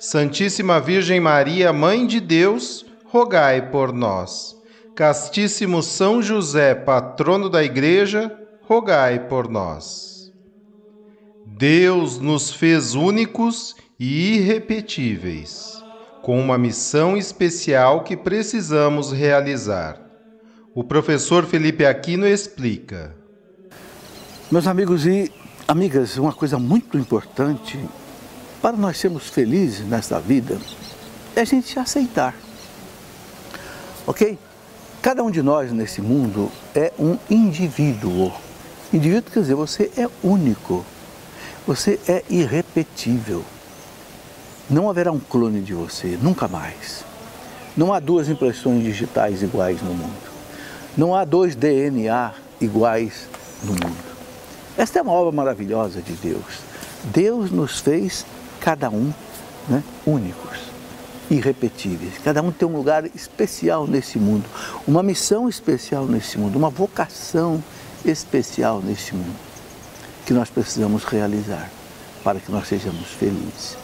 Santíssima Virgem Maria, Mãe de Deus, rogai por nós. Castíssimo São José, patrono da Igreja, rogai por nós. Deus nos fez únicos e irrepetíveis, com uma missão especial que precisamos realizar. O professor Felipe Aquino explica. Meus amigos e amigas, uma coisa muito importante para nós sermos felizes nesta vida, é a gente aceitar. Ok? Cada um de nós nesse mundo é um indivíduo. Indivíduo quer dizer, você é único. Você é irrepetível. Não haverá um clone de você, nunca mais. Não há duas impressões digitais iguais no mundo. Não há dois DNA iguais no mundo. Esta é uma obra maravilhosa de Deus. Deus nos fez cada um né, únicos, irrepetíveis. Cada um tem um lugar especial nesse mundo, uma missão especial nesse mundo, uma vocação especial nesse mundo que nós precisamos realizar para que nós sejamos felizes.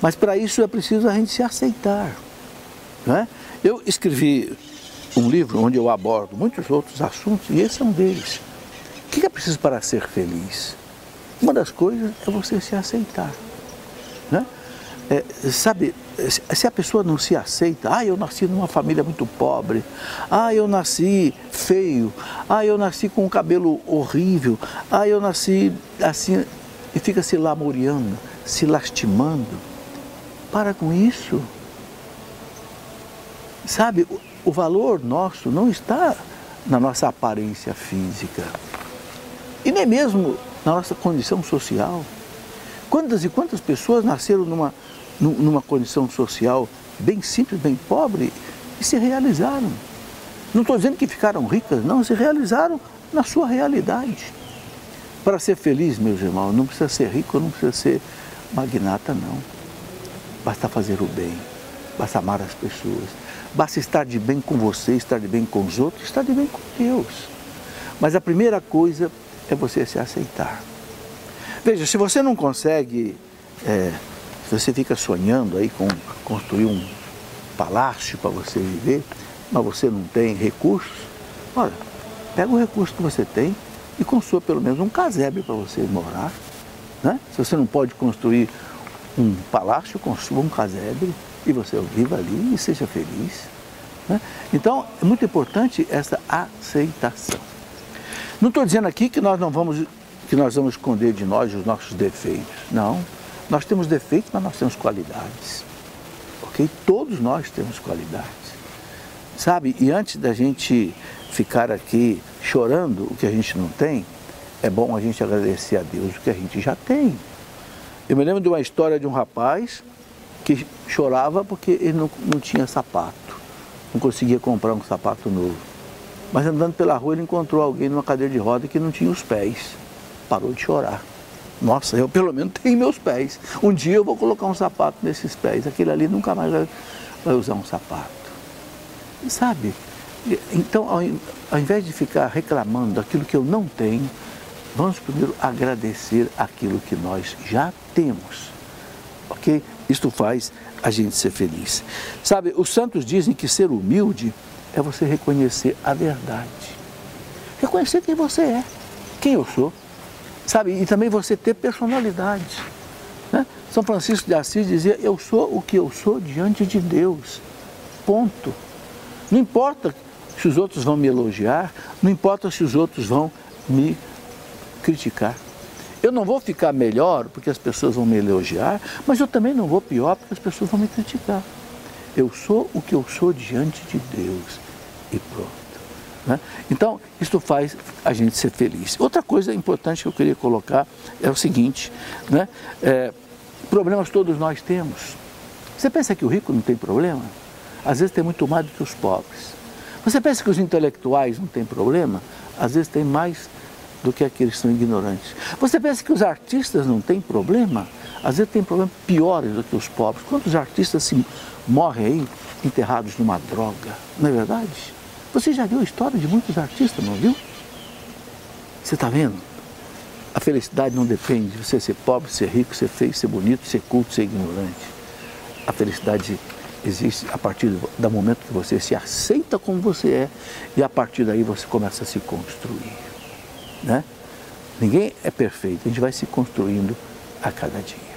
Mas para isso é preciso a gente se aceitar. Né? Eu escrevi um livro onde eu abordo muitos outros assuntos e esse é um deles. O que é preciso para ser feliz? Uma das coisas é você se aceitar. Né? É, sabe, se a pessoa não se aceita, ah, eu nasci numa família muito pobre, ah, eu nasci feio, ah, eu nasci com um cabelo horrível, ah, eu nasci assim, e fica se lamuriando, se lastimando. Para com isso. Sabe, o, o valor nosso não está na nossa aparência física, e nem mesmo na nossa condição social. Quantas e quantas pessoas nasceram numa, numa condição social bem simples, bem pobre e se realizaram? Não estou dizendo que ficaram ricas, não, se realizaram na sua realidade. Para ser feliz, meus irmãos, não precisa ser rico, não precisa ser magnata, não. Basta fazer o bem, basta amar as pessoas, basta estar de bem com você, estar de bem com os outros, estar de bem com Deus. Mas a primeira coisa é você se aceitar. Veja, se você não consegue, é, se você fica sonhando aí com construir um palácio para você viver, mas você não tem recursos, olha, pega o recurso que você tem e construa pelo menos um casebre para você morar. Né? Se você não pode construir um palácio, construa um casebre e você viva ali e seja feliz. Né? Então, é muito importante essa aceitação. Não estou dizendo aqui que nós não vamos que nós vamos esconder de nós os nossos defeitos. Não. Nós temos defeitos, mas nós temos qualidades. Ok? Todos nós temos qualidades. Sabe? E antes da gente ficar aqui chorando o que a gente não tem, é bom a gente agradecer a Deus o que a gente já tem. Eu me lembro de uma história de um rapaz que chorava porque ele não, não tinha sapato, não conseguia comprar um sapato novo. Mas andando pela rua ele encontrou alguém numa cadeira de roda que não tinha os pés parou de chorar. Nossa, eu pelo menos tenho meus pés. Um dia eu vou colocar um sapato nesses pés. Aquele ali nunca mais vai, usar um sapato. Sabe? Então, ao, ao invés de ficar reclamando daquilo que eu não tenho, vamos primeiro agradecer aquilo que nós já temos. Ok? Isto faz a gente ser feliz. Sabe, os santos dizem que ser humilde é você reconhecer a verdade. Reconhecer quem você é, quem eu sou. Sabe? E também você ter personalidade. Né? São Francisco de Assis dizia: Eu sou o que eu sou diante de Deus. Ponto. Não importa se os outros vão me elogiar, não importa se os outros vão me criticar. Eu não vou ficar melhor porque as pessoas vão me elogiar, mas eu também não vou pior porque as pessoas vão me criticar. Eu sou o que eu sou diante de Deus e pronto. Né? Então, isso faz a gente ser feliz. Outra coisa importante que eu queria colocar é o seguinte: né? É, problemas todos nós temos. Você pensa que o rico não tem problema? Às vezes tem muito mais do que os pobres. Você pensa que os intelectuais não têm problema? Às vezes tem mais do que aqueles que são ignorantes. Você pensa que os artistas não têm problema? Às vezes tem problemas piores do que os pobres. Quantos artistas se morrem aí enterrados numa droga? Não é verdade? Você já viu a história de muitos artistas, não viu? Você está vendo? A felicidade não depende de você ser pobre, ser rico, ser feio, ser bonito, ser culto, ser ignorante. A felicidade existe a partir do momento que você se aceita como você é e a partir daí você começa a se construir. Né? Ninguém é perfeito, a gente vai se construindo a cada dia.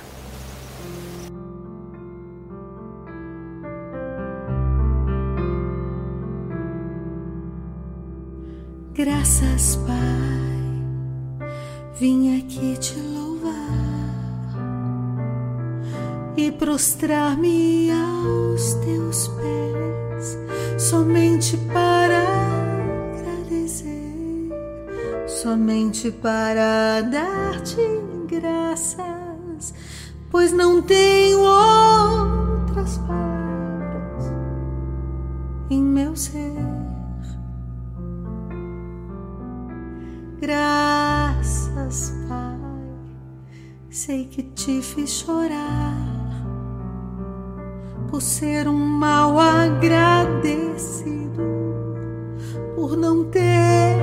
Graças, Pai, vim aqui te louvar e prostrar-me aos teus pés, somente para agradecer, somente para dar-te graças, pois não tenho outras palavras em meu ser. Sei que te fiz chorar por ser um mal agradecido, por não ter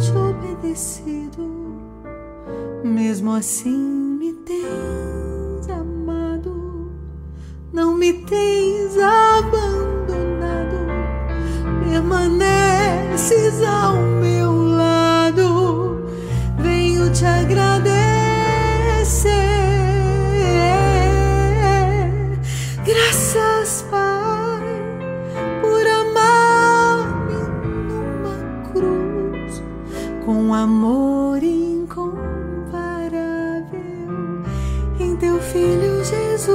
te obedecido. Mesmo assim, me tens amado, não me tens abandonado, permaneces ao meu te agradecer. Filho Jesus.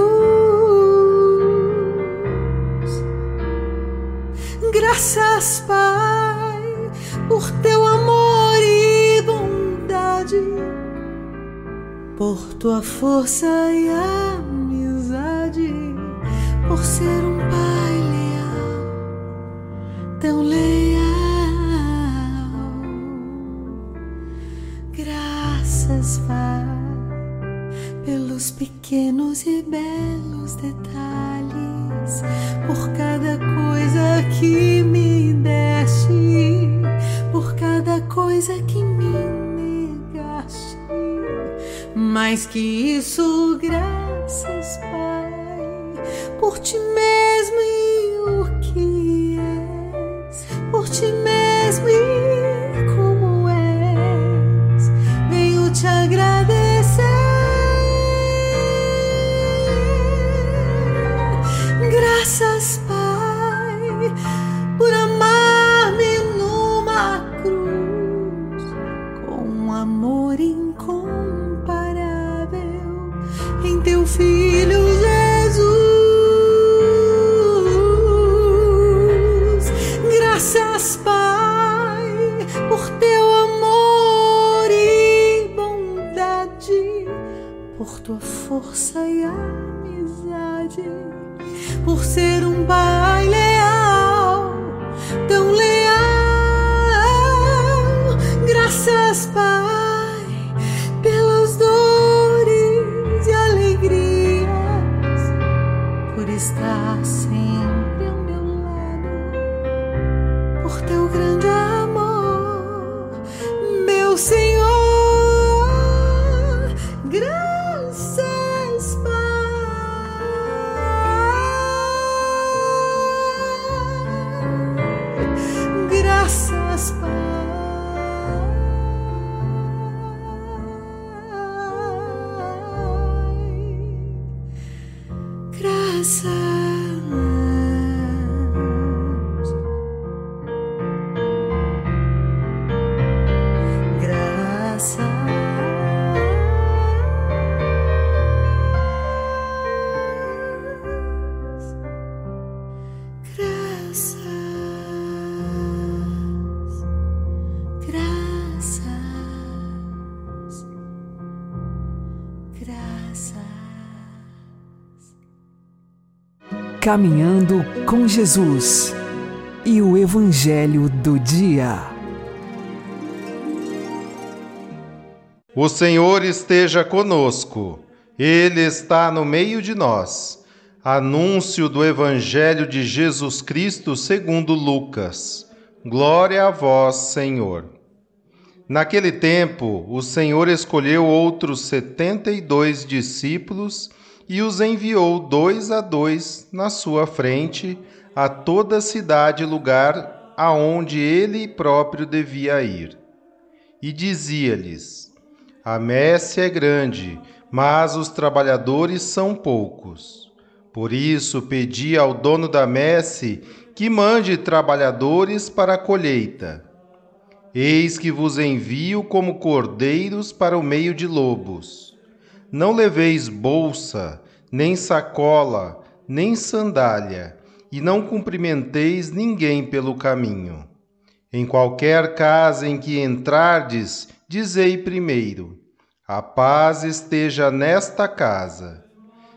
Graças, Pai, por teu amor e bondade por tua força e amizade, por ser um pai pequenos e belos detalhes, por cada coisa que me deste, por cada coisa que me mais que isso, graças, Pai, por ti mesmo Caminhando com Jesus e o Evangelho do Dia. O Senhor esteja conosco, Ele está no meio de nós. Anúncio do Evangelho de Jesus Cristo segundo Lucas. Glória a vós, Senhor. Naquele tempo, o Senhor escolheu outros setenta e dois discípulos e os enviou dois a dois na sua frente a toda cidade e lugar aonde ele próprio devia ir. E dizia-lhes: A messe é grande, mas os trabalhadores são poucos. Por isso pedi ao dono da messe que mande trabalhadores para a colheita. Eis que vos envio como cordeiros para o meio de lobos. Não leveis bolsa, nem sacola, nem sandália, e não cumprimenteis ninguém pelo caminho. Em qualquer casa em que entrardes, dizei primeiro: A paz esteja nesta casa.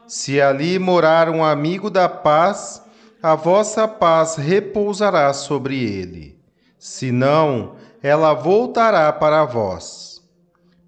Se ali morar um amigo da paz, a vossa paz repousará sobre ele. Se não, ela voltará para vós.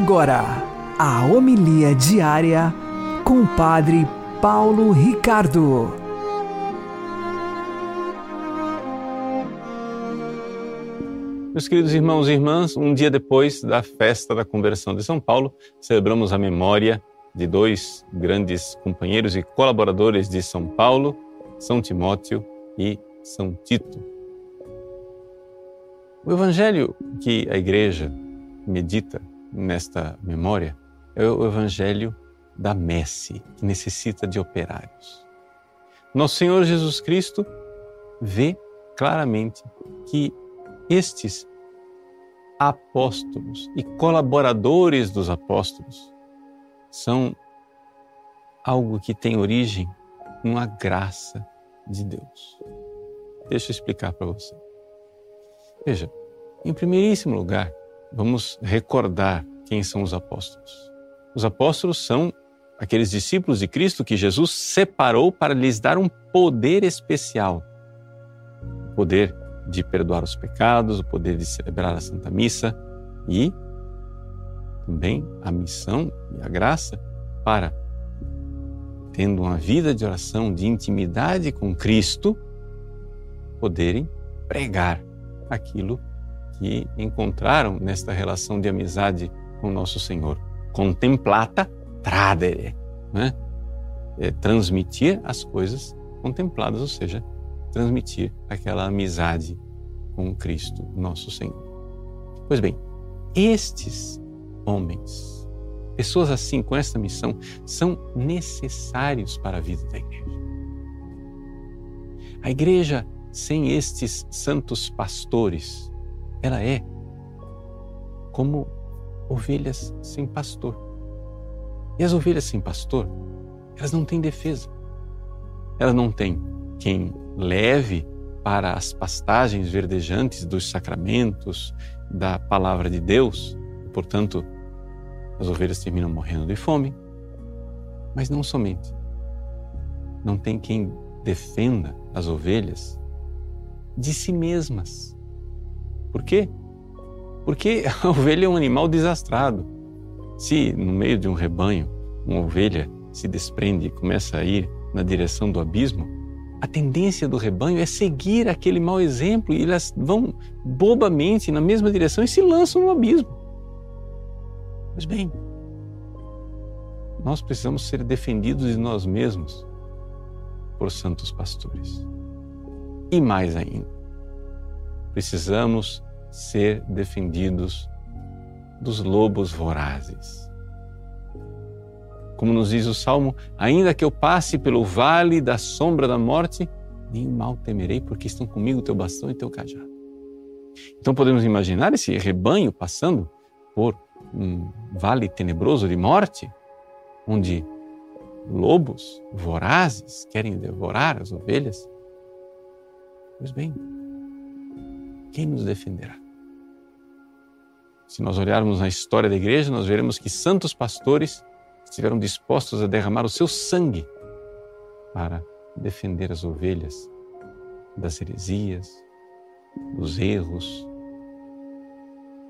Agora, a homilia diária com o Padre Paulo Ricardo. Meus queridos irmãos e irmãs, um dia depois da festa da conversão de São Paulo, celebramos a memória de dois grandes companheiros e colaboradores de São Paulo, São Timóteo e São Tito. O evangelho que a igreja medita nesta memória é o evangelho da messe, que necessita de operários. Nosso Senhor Jesus Cristo vê claramente que estes apóstolos e colaboradores dos apóstolos são algo que tem origem numa graça de Deus. Deixa eu explicar para você. Veja, em primeiríssimo lugar, vamos recordar quem são os apóstolos. Os apóstolos são aqueles discípulos de Cristo que Jesus separou para lhes dar um poder especial. Poder de perdoar os pecados, o poder de celebrar a Santa Missa e também a missão e a graça para, tendo uma vida de oração, de intimidade com Cristo, poderem pregar aquilo que encontraram nesta relação de amizade com nosso Senhor. Contemplata tradere, né? É transmitir as coisas contempladas, ou seja, transmitir aquela amizade com Cristo, nosso Senhor. Pois bem, estes homens, pessoas assim com esta missão, são necessários para a vida da igreja. A igreja sem estes santos pastores, ela é como ovelhas sem pastor. E as ovelhas sem pastor, elas não têm defesa. Elas não têm quem leve para as pastagens verdejantes dos sacramentos, da palavra de Deus. Portanto, as ovelhas terminam morrendo de fome. Mas não somente. Não tem quem defenda as ovelhas de si mesmas. Por quê? Porque a ovelha é um animal desastrado. Se no meio de um rebanho uma ovelha se desprende e começa a ir na direção do abismo, a tendência do rebanho é seguir aquele mau exemplo e elas vão bobamente na mesma direção e se lançam no abismo. Pois bem, nós precisamos ser defendidos de nós mesmos por santos pastores. E mais ainda, precisamos ser defendidos dos lobos vorazes. Como nos diz o Salmo, ainda que eu passe pelo vale da sombra da morte, nem mal temerei, porque estão comigo teu bastão e teu cajado. Então podemos imaginar esse rebanho passando por um vale tenebroso de morte, onde lobos vorazes querem devorar as ovelhas. Pois bem, quem nos defenderá? Se nós olharmos na história da igreja, nós veremos que santos pastores estiveram dispostos a derramar o seu sangue para defender as ovelhas das heresias, dos erros,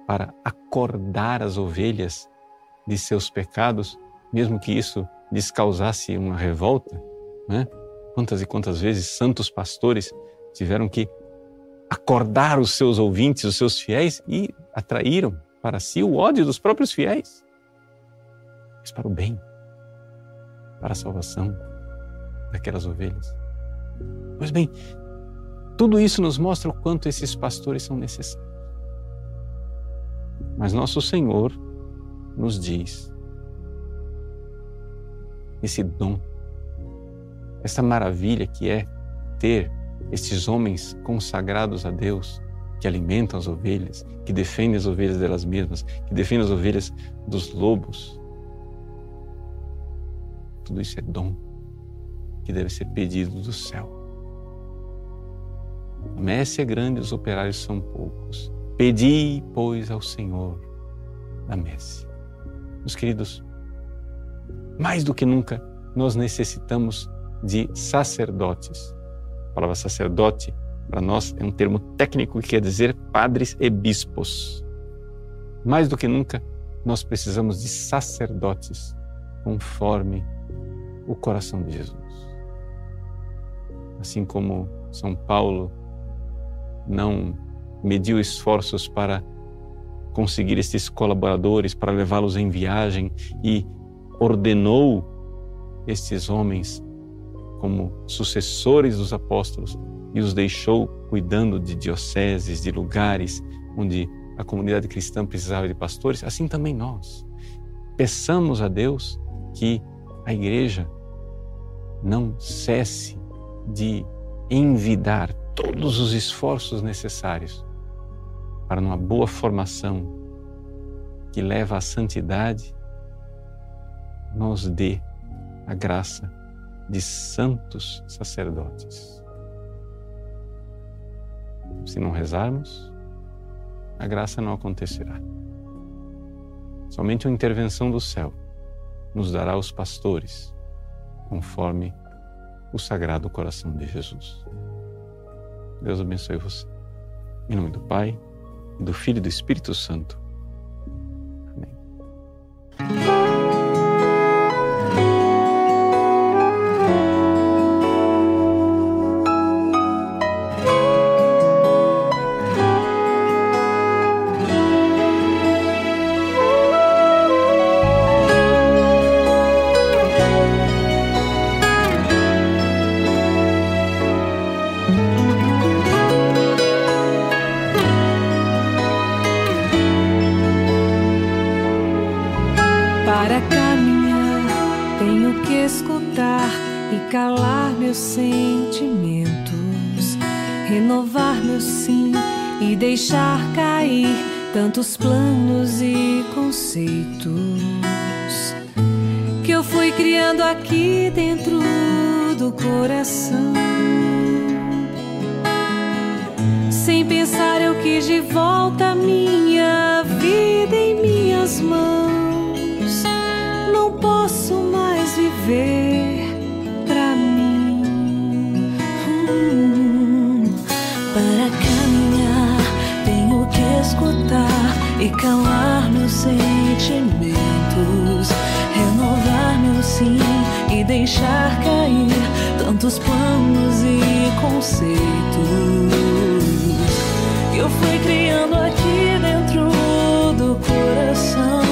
para acordar as ovelhas de seus pecados, mesmo que isso lhes causasse uma revolta. Né? Quantas e quantas vezes santos pastores tiveram que acordar os seus ouvintes, os seus fiéis, e atraíram para si o ódio dos próprios fiéis, mas para o bem, para a salvação daquelas ovelhas. Pois bem, tudo isso nos mostra o quanto esses pastores são necessários. Mas nosso Senhor nos diz esse dom, essa maravilha que é ter estes homens consagrados a Deus, que alimentam as ovelhas, que defendem as ovelhas delas mesmas, que defendem as ovelhas dos lobos. Tudo isso é dom que deve ser pedido do céu. A messe é grande, os operários são poucos. Pedi, pois, ao Senhor da messe. Meus queridos, mais do que nunca, nós necessitamos de sacerdotes. Palavra sacerdote, para nós, é um termo técnico que quer dizer padres e bispos. Mais do que nunca, nós precisamos de sacerdotes conforme o coração de Jesus. Assim como São Paulo não mediu esforços para conseguir estes colaboradores, para levá-los em viagem e ordenou estes homens como sucessores dos apóstolos e os deixou cuidando de dioceses, de lugares onde a comunidade cristã precisava de pastores, assim também nós. Peçamos a Deus que a igreja não cesse de envidar todos os esforços necessários para uma boa formação que leva à santidade nos dê a graça de santos sacerdotes. Se não rezarmos, a graça não acontecerá. Somente uma intervenção do céu nos dará os pastores, conforme o Sagrado Coração de Jesus. Deus abençoe você. Em nome do Pai, do Filho e do Espírito Santo. Deixar cair tantos planos e conceitos que eu fui criando aqui dentro do coração. Sem pensar, eu quis de volta minha vida em minhas mãos. Não posso mais viver escutar e calar meus sentimentos, renovar meu sim e deixar cair tantos planos e conceitos que eu fui criando aqui dentro do coração.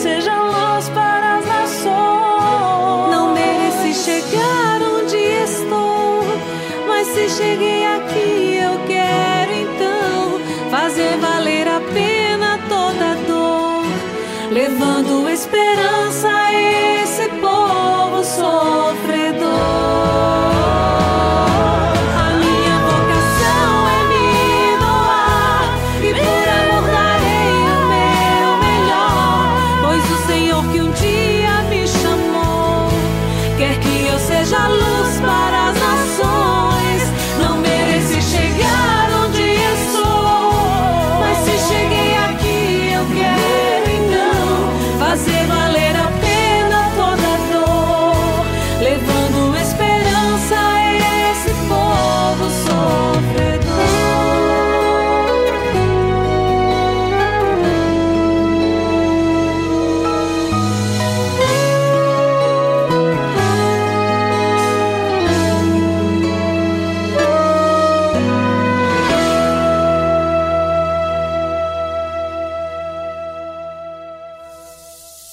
Seja luz para as nações. Não mereci chegar onde estou, mas se cheguei aqui, eu quero então fazer valer a pena toda dor, levando esperança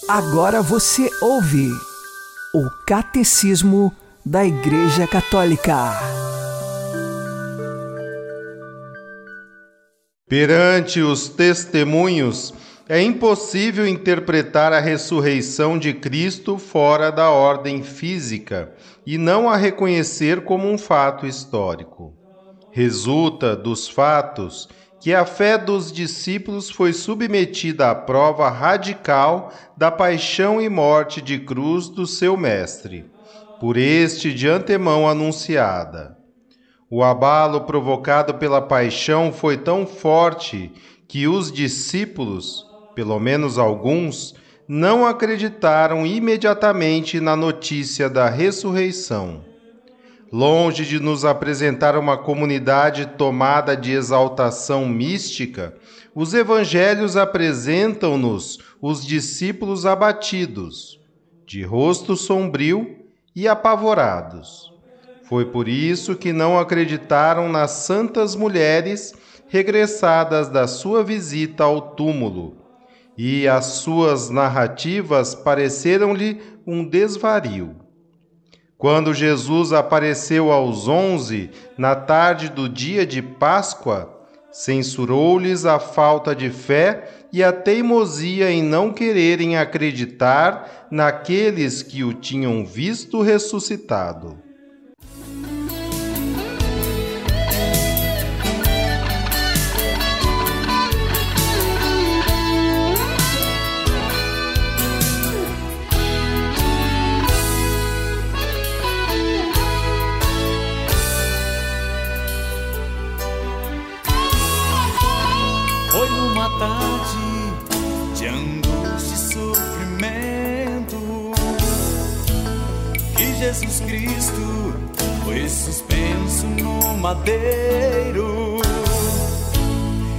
Agora você ouve o Catecismo da Igreja Católica. Perante os testemunhos, é impossível interpretar a ressurreição de Cristo fora da ordem física e não a reconhecer como um fato histórico. Resulta dos fatos que a fé dos discípulos foi submetida à prova radical da paixão e morte de cruz do seu Mestre, por este de antemão anunciada. O abalo provocado pela paixão foi tão forte que os discípulos, pelo menos alguns, não acreditaram imediatamente na notícia da ressurreição. Longe de nos apresentar uma comunidade tomada de exaltação mística, os evangelhos apresentam-nos os discípulos abatidos, de rosto sombrio e apavorados. Foi por isso que não acreditaram nas santas mulheres regressadas da sua visita ao túmulo, e as suas narrativas pareceram-lhe um desvario. Quando Jesus apareceu aos onze, na tarde do dia de Páscoa, censurou-lhes a falta de fé e a teimosia em não quererem acreditar naqueles que o tinham visto ressuscitado. Madeiro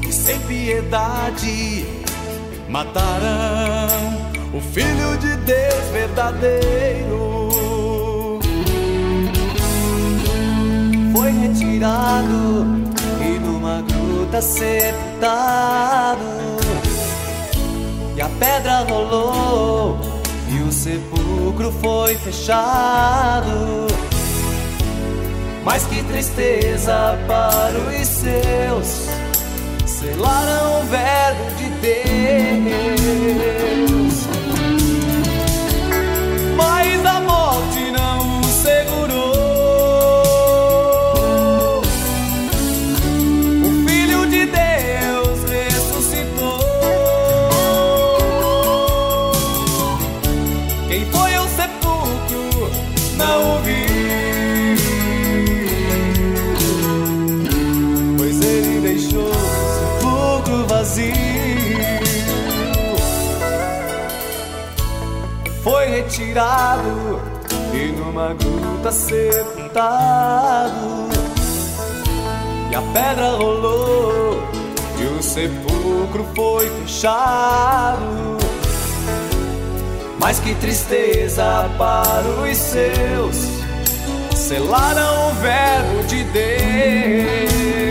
e sem piedade mataram o Filho de Deus verdadeiro. Foi retirado e numa gruta sepultado. E a pedra rolou e o sepulcro foi fechado. Mas que tristeza para os seus, selaram o verbo de Deus. Mas a morte não o segurou. Foi retirado e numa gruta sepultado. E a pedra rolou e o sepulcro foi fechado. Mas que tristeza para os seus, selaram o verbo de Deus.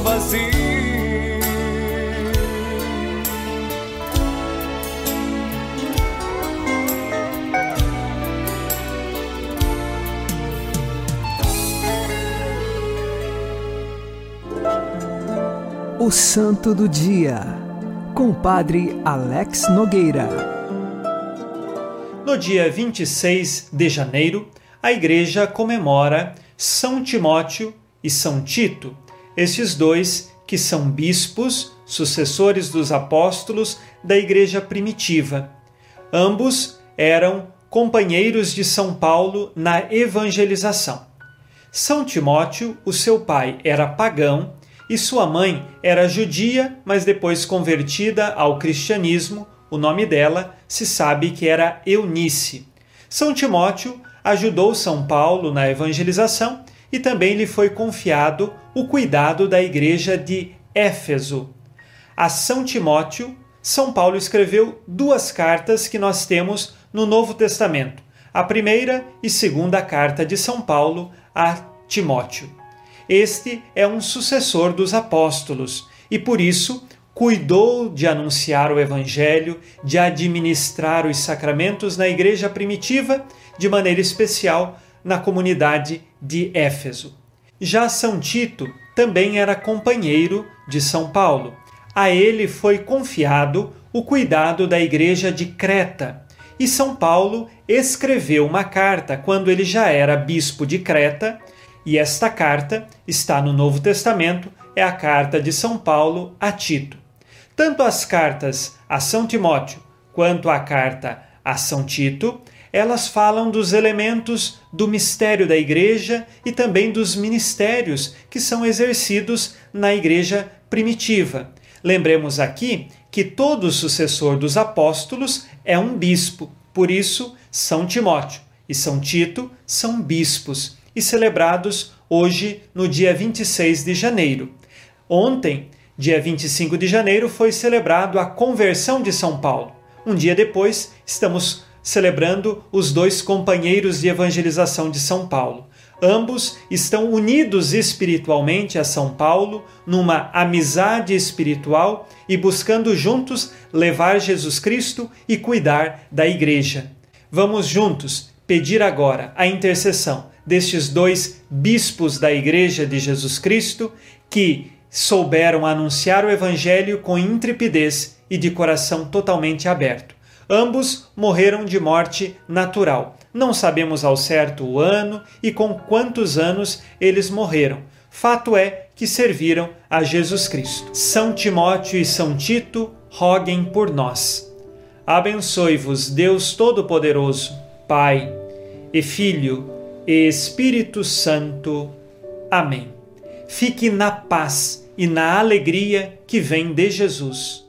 Vazio. O Santo do Dia, com o Padre Alex Nogueira. No dia 26 de janeiro, a Igreja comemora São Timóteo e São Tito, estes dois que são bispos, sucessores dos apóstolos da Igreja primitiva. Ambos eram companheiros de São Paulo na evangelização. São Timóteo, o seu pai era pagão e sua mãe era judia, mas depois convertida ao cristianismo. O nome dela se sabe que era Eunice. São Timóteo ajudou São Paulo na evangelização e também lhe foi confiado o cuidado da igreja de Éfeso. A São Timóteo, São Paulo escreveu duas cartas que nós temos no Novo Testamento, a primeira e segunda carta de São Paulo a Timóteo. Este é um sucessor dos apóstolos e por isso cuidou de anunciar o Evangelho, de administrar os sacramentos na igreja primitiva, de maneira especial na comunidade de Éfeso. Já São Tito também era companheiro de São Paulo. A ele foi confiado o cuidado da igreja de Creta. E São Paulo escreveu uma carta quando ele já era bispo de Creta, e esta carta está no Novo Testamento, é a carta de São Paulo a Tito. Tanto as cartas a São Timóteo quanto a carta a São Tito, elas falam dos elementos do mistério da igreja e também dos ministérios que são exercidos na igreja primitiva. Lembremos aqui que todo sucessor dos apóstolos é um bispo, por isso, São Timóteo e São Tito são bispos e celebrados hoje no dia 26 de janeiro. Ontem, dia 25 de janeiro, foi celebrado a conversão de São Paulo. Um dia depois, estamos celebrando os dois companheiros de evangelização de São Paulo. Ambos estão unidos espiritualmente a São Paulo, numa amizade espiritual e buscando juntos levar Jesus Cristo e cuidar da Igreja. Vamos juntos pedir agora a intercessão destes dois bispos da Igreja de Jesus Cristo que souberam anunciar o Evangelho com intrepidez e de coração totalmente aberto. Ambos morreram de morte natural. Não sabemos ao certo o ano e com quantos anos eles morreram. Fato é que serviram a Jesus Cristo. São Timóteo e São Tito, roguem por nós. Abençoe-vos Deus Todo-Poderoso, Pai e Filho e Espírito Santo. Amém. Fique na paz e na alegria que vem de Jesus.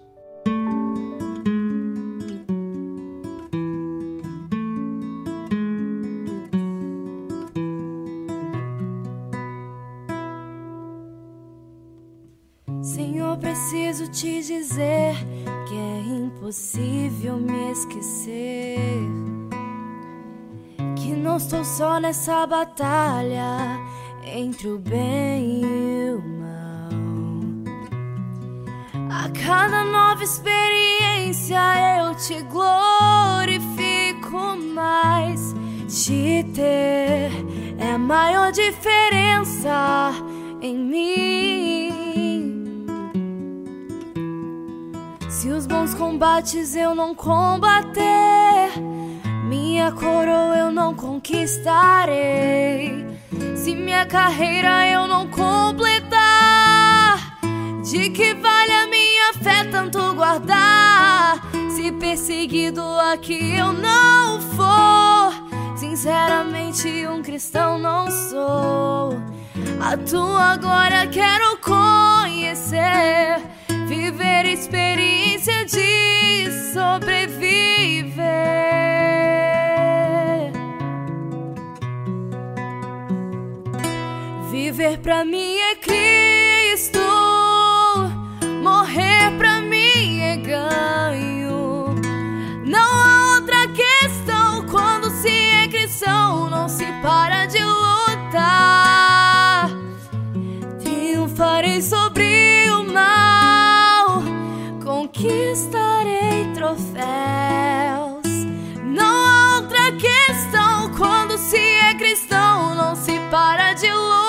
Nessa batalha entre o bem e o mal. A cada nova experiência eu te glorifico mais. Te ter é a maior diferença em mim. Se os bons combates eu não combater, minha coroa eu não conquistarei. Se minha carreira eu não completar, de que vale a minha fé tanto guardar? Se perseguido aqui eu não for, sinceramente um cristão não sou. A tua glória quero conhecer, viver experiência de sobreviver. Viver pra mim é Cristo, morrer pra mim é ganho. Não há outra questão quando se é cristão, não se para de lutar. Triunfarei sobre o mal, conquistarei troféus. Não há outra questão quando se é cristão, não se para de lutar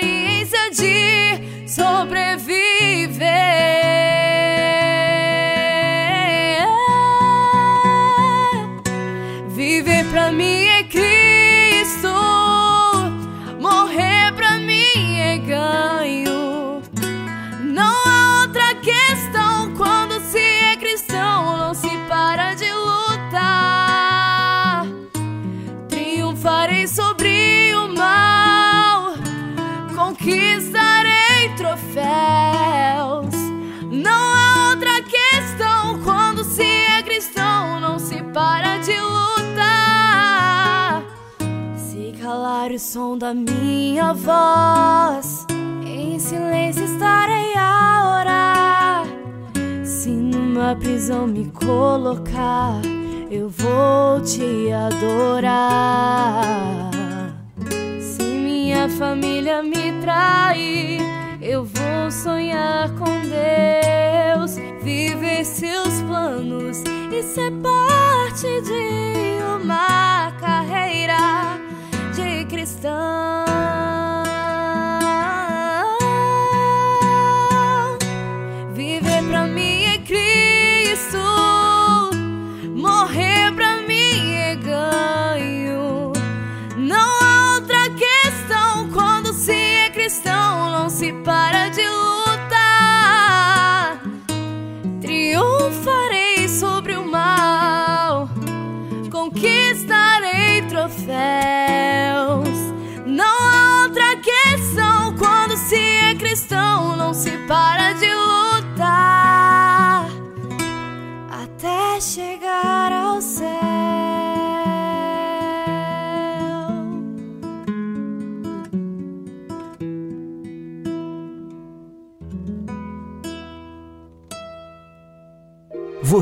de sobreviver. O som da minha voz, em silêncio estarei a orar. Se numa prisão me colocar, eu vou te adorar. Se minha família me trair, eu vou sonhar com Deus, viver seus planos e ser parte de uma de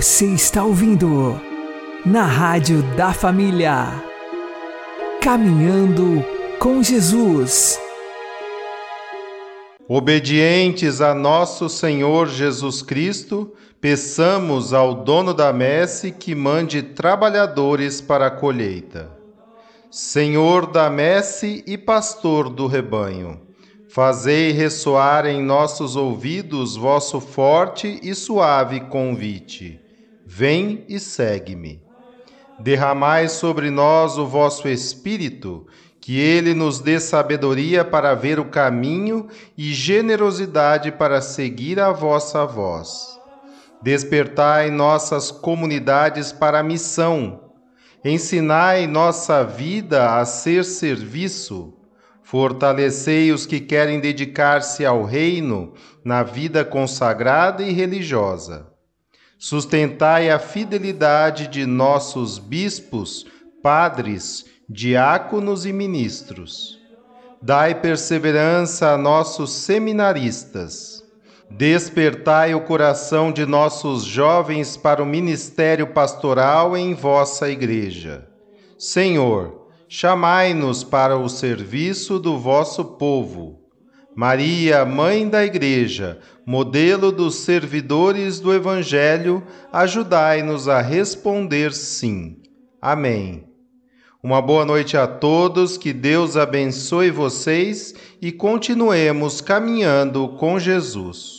Você está ouvindo na Rádio da Família. Caminhando com Jesus. Obedientes a nosso Senhor Jesus Cristo, peçamos ao dono da messe que mande trabalhadores para a colheita. Senhor da messe e pastor do rebanho, Fazei ressoar em nossos ouvidos vosso forte e suave convite. Vem e segue-me. Derramai sobre nós o vosso Espírito, que ele nos dê sabedoria para ver o caminho e generosidade para seguir a vossa voz. Despertai nossas comunidades para a missão. Ensinai nossa vida a ser serviço. Fortalecei os que querem dedicar-se ao reino na vida consagrada e religiosa. Sustentai a fidelidade de nossos bispos, padres, diáconos e ministros. Dai perseverança a nossos seminaristas. Despertai o coração de nossos jovens para o ministério pastoral em vossa Igreja. Senhor, chamai-nos para o serviço do vosso povo. Maria, Mãe da Igreja, modelo dos servidores do Evangelho, ajudai-nos a responder sim. Amém. Uma boa noite a todos, que Deus abençoe vocês e continuemos caminhando com Jesus.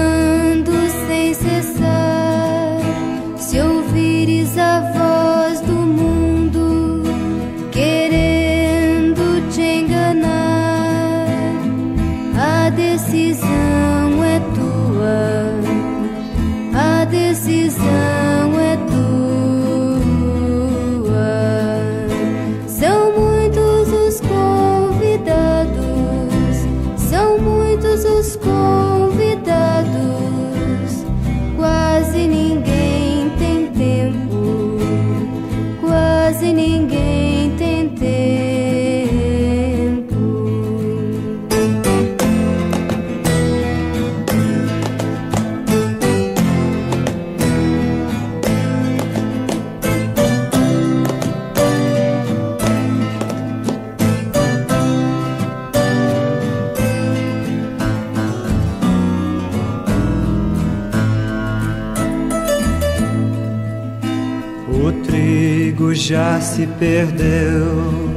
perdeu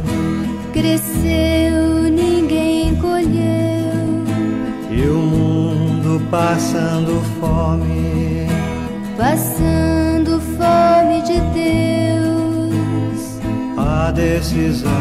Cresceu, ninguém colheu, e o mundo passando fome. passando fome de Deus. A decisão